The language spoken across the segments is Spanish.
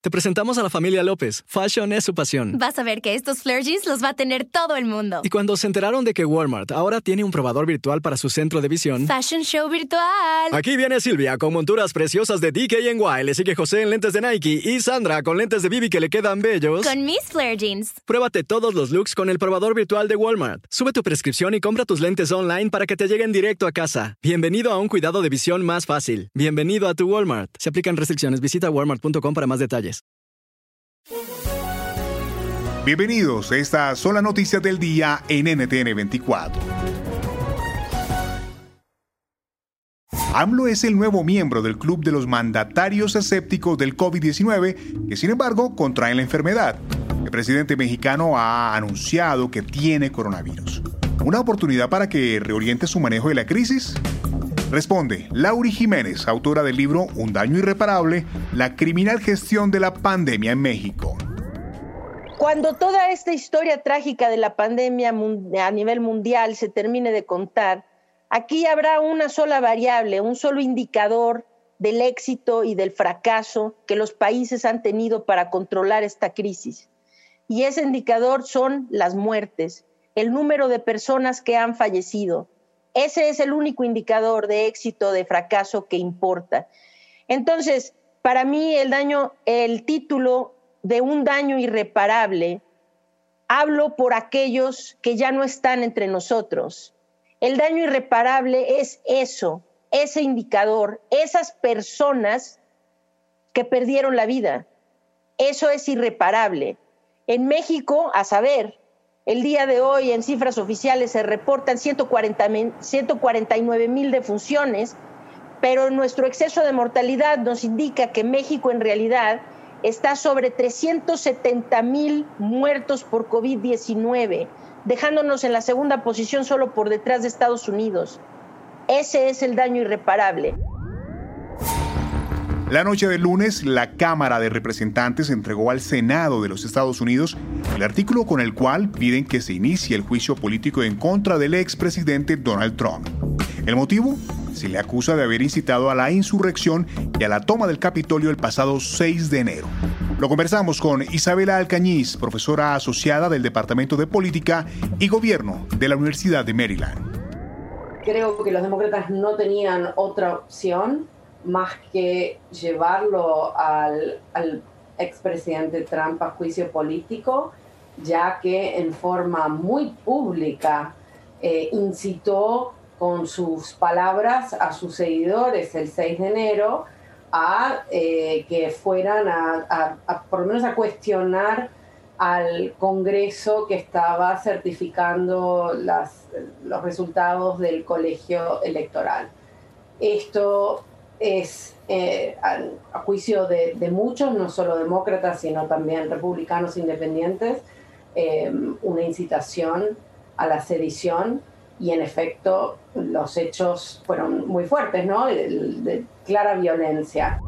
Te presentamos a la familia López. Fashion es su pasión. Vas a ver que estos flare jeans los va a tener todo el mundo. Y cuando se enteraron de que Walmart ahora tiene un probador virtual para su centro de visión... Fashion show virtual. Aquí viene Silvia con monturas preciosas de DKNY. Le sigue José en lentes de Nike y Sandra con lentes de Bibi que le quedan bellos. Con mis flare jeans. Pruébate todos los looks con el probador virtual de Walmart. Sube tu prescripción y compra tus lentes online para que te lleguen directo a casa. Bienvenido a un cuidado de visión más fácil. Bienvenido a tu Walmart. Se aplican restricciones. Visita walmart.com para más detalles. Bienvenidos, estas son las noticias del día en NTN 24. AMLO es el nuevo miembro del club de los mandatarios escépticos del COVID-19 que sin embargo contraen la enfermedad. El presidente mexicano ha anunciado que tiene coronavirus. ¿Una oportunidad para que reoriente su manejo de la crisis? Responde Lauri Jiménez, autora del libro Un daño irreparable, la criminal gestión de la pandemia en México. Cuando toda esta historia trágica de la pandemia a nivel mundial se termine de contar, aquí habrá una sola variable, un solo indicador del éxito y del fracaso que los países han tenido para controlar esta crisis. Y ese indicador son las muertes, el número de personas que han fallecido, ese es el único indicador de éxito, de fracaso que importa. Entonces, para mí el daño, el título de un daño irreparable, hablo por aquellos que ya no están entre nosotros. El daño irreparable es eso, ese indicador, esas personas que perdieron la vida. Eso es irreparable. En México, a saber, el día de hoy, en cifras oficiales, se reportan 140, 149 mil defunciones, pero nuestro exceso de mortalidad nos indica que México en realidad está sobre 370 mil muertos por COVID-19, dejándonos en la segunda posición solo por detrás de Estados Unidos. Ese es el daño irreparable. La noche del lunes, la Cámara de Representantes entregó al Senado de los Estados Unidos el artículo con el cual piden que se inicie el juicio político en contra del expresidente Donald Trump. El motivo, se le acusa de haber incitado a la insurrección y a la toma del Capitolio el pasado 6 de enero. Lo conversamos con Isabela Alcañiz, profesora asociada del Departamento de Política y Gobierno de la Universidad de Maryland. Creo que los demócratas no tenían otra opción más que llevarlo al, al expresidente Trump a juicio político, ya que en forma muy pública eh, incitó con sus palabras a sus seguidores el 6 de enero a eh, que fueran a, por lo menos a cuestionar al Congreso que estaba certificando las, los resultados del colegio electoral. Esto es, eh, a, juicio de, muchos, no solo demócratas, sino también republicanos independientes, eh, una incitación a la sedición y en efecto los hechos fueron muy fuertes, ¿no? de clara violencia.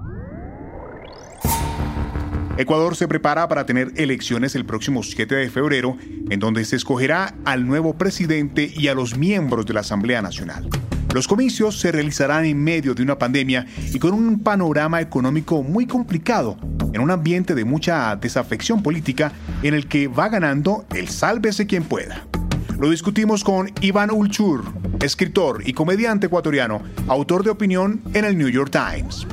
Ecuador se prepara para tener elecciones el próximo 7 de febrero, en donde se escogerá al nuevo presidente y a los miembros de la Asamblea Nacional. Los comicios se realizarán en medio de una pandemia y con un panorama económico muy complicado, en un ambiente de mucha desafección política en el que va ganando el sálvese quien pueda. Lo discutimos con Iván Ulchur, escritor y comediante ecuatoriano, autor de opinión en el New York Times.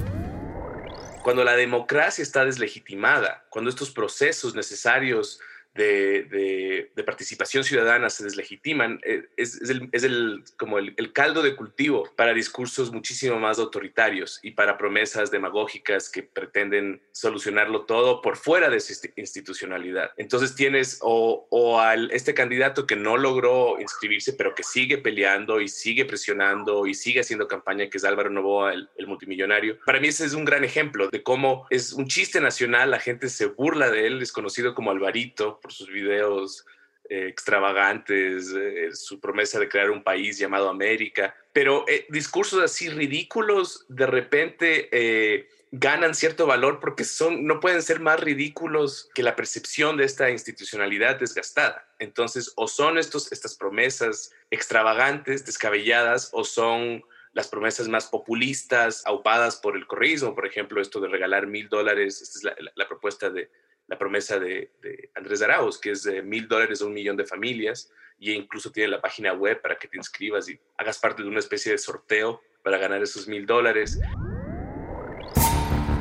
Cuando la democracia está deslegitimada, cuando estos procesos necesarios de, participación ciudadana se deslegitiman, eh, es, el, como el, caldo de cultivo para discursos muchísimo más autoritarios y para promesas demagógicas que pretenden solucionarlo todo por fuera de esa institucionalidad. Entonces tienes o, o al este candidato que no logró inscribirse, pero que sigue peleando y sigue presionando y sigue haciendo campaña, que es Álvaro Novoa, el, el multimillonario. Para mí ese es un gran ejemplo de cómo es un chiste nacional, la gente se burla de él, es conocido como Alvarito sus videos eh, extravagantes, eh, su promesa de crear un país llamado América, pero eh, discursos así ridículos de repente ganan cierto valor porque son, no pueden ser más ridículos que la percepción de esta institucionalidad desgastada. Entonces, o son estos, estas promesas extravagantes, descabelladas, o son las promesas más populistas, aupadas por el correísmo, por ejemplo, esto de regalar mil dólares, esta es la, propuesta de la promesa de, Andrés Arauz, que es de mil dólares a un millón de familias, y incluso tiene la página web para que te inscribas y hagas parte de una especie de sorteo para ganar esos mil dólares.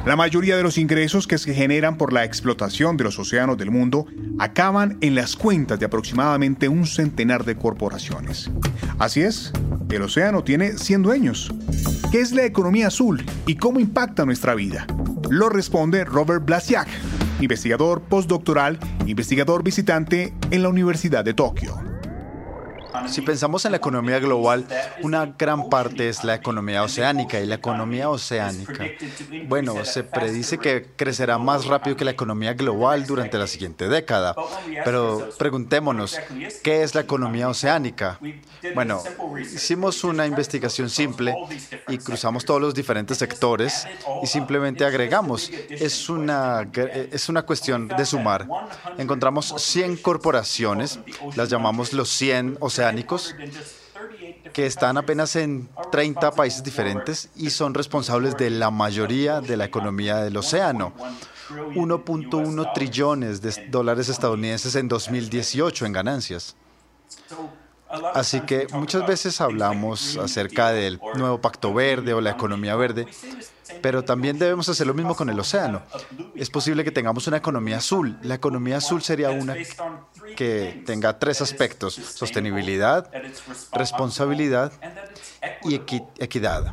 La mayoría de los ingresos que se generan por la explotación de los océanos del mundo acaban en las cuentas de aproximadamente un centenar de corporaciones. Así es, el océano tiene 100 dueños. ¿Qué es la economía azul y cómo impacta nuestra vida? Lo responde Robert Blasiak, investigador postdoctoral, investigador visitante en la Universidad de Tokio. Si pensamos en la economía global, una gran parte es la economía oceánica y la economía oceánica, bueno, se predice que crecerá más rápido que la economía global durante la siguiente década. Pero preguntémonos, ¿qué es la economía oceánica? Bueno, hicimos una investigación simple y cruzamos todos los diferentes sectores y simplemente agregamos. Es una, es una cuestión de sumar. Encontramos 100 corporaciones, las llamamos los 100 oceánicos que están apenas en 30 países diferentes y son responsables de la mayoría de la economía del océano. 1.1 trillones de dólares estadounidenses en 2018 en ganancias. Así que muchas veces hablamos acerca del nuevo pacto verde o la economía verde, pero también debemos hacer lo mismo con el océano. Es posible que tengamos una economía azul. La economía azul sería una que tenga tres aspectos, sostenibilidad, responsabilidad y equidad.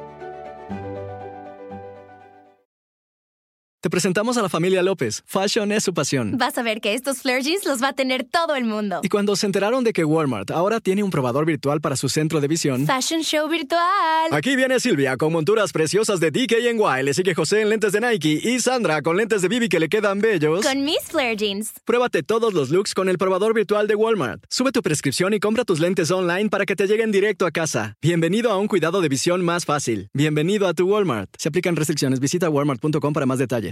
Te presentamos a la familia López. Fashion es su pasión. Vas a ver que estos flare jeans los va a tener todo el mundo. Y cuando se enteraron de que Walmart ahora tiene un probador virtual para su centro de visión. Fashion Show virtual. Aquí viene Silvia con monturas preciosas de DKNY. Le sigue José en lentes de Nike y Sandra con lentes de Bibi que le quedan bellos. Con mis flare jeans. Pruébate todos los looks con el probador virtual de Walmart. Sube tu prescripción y compra tus lentes online para que te lleguen directo a casa. Bienvenido a un cuidado de visión más fácil. Bienvenido a tu Walmart. Se aplican restricciones. Visita walmart.com para más detalles.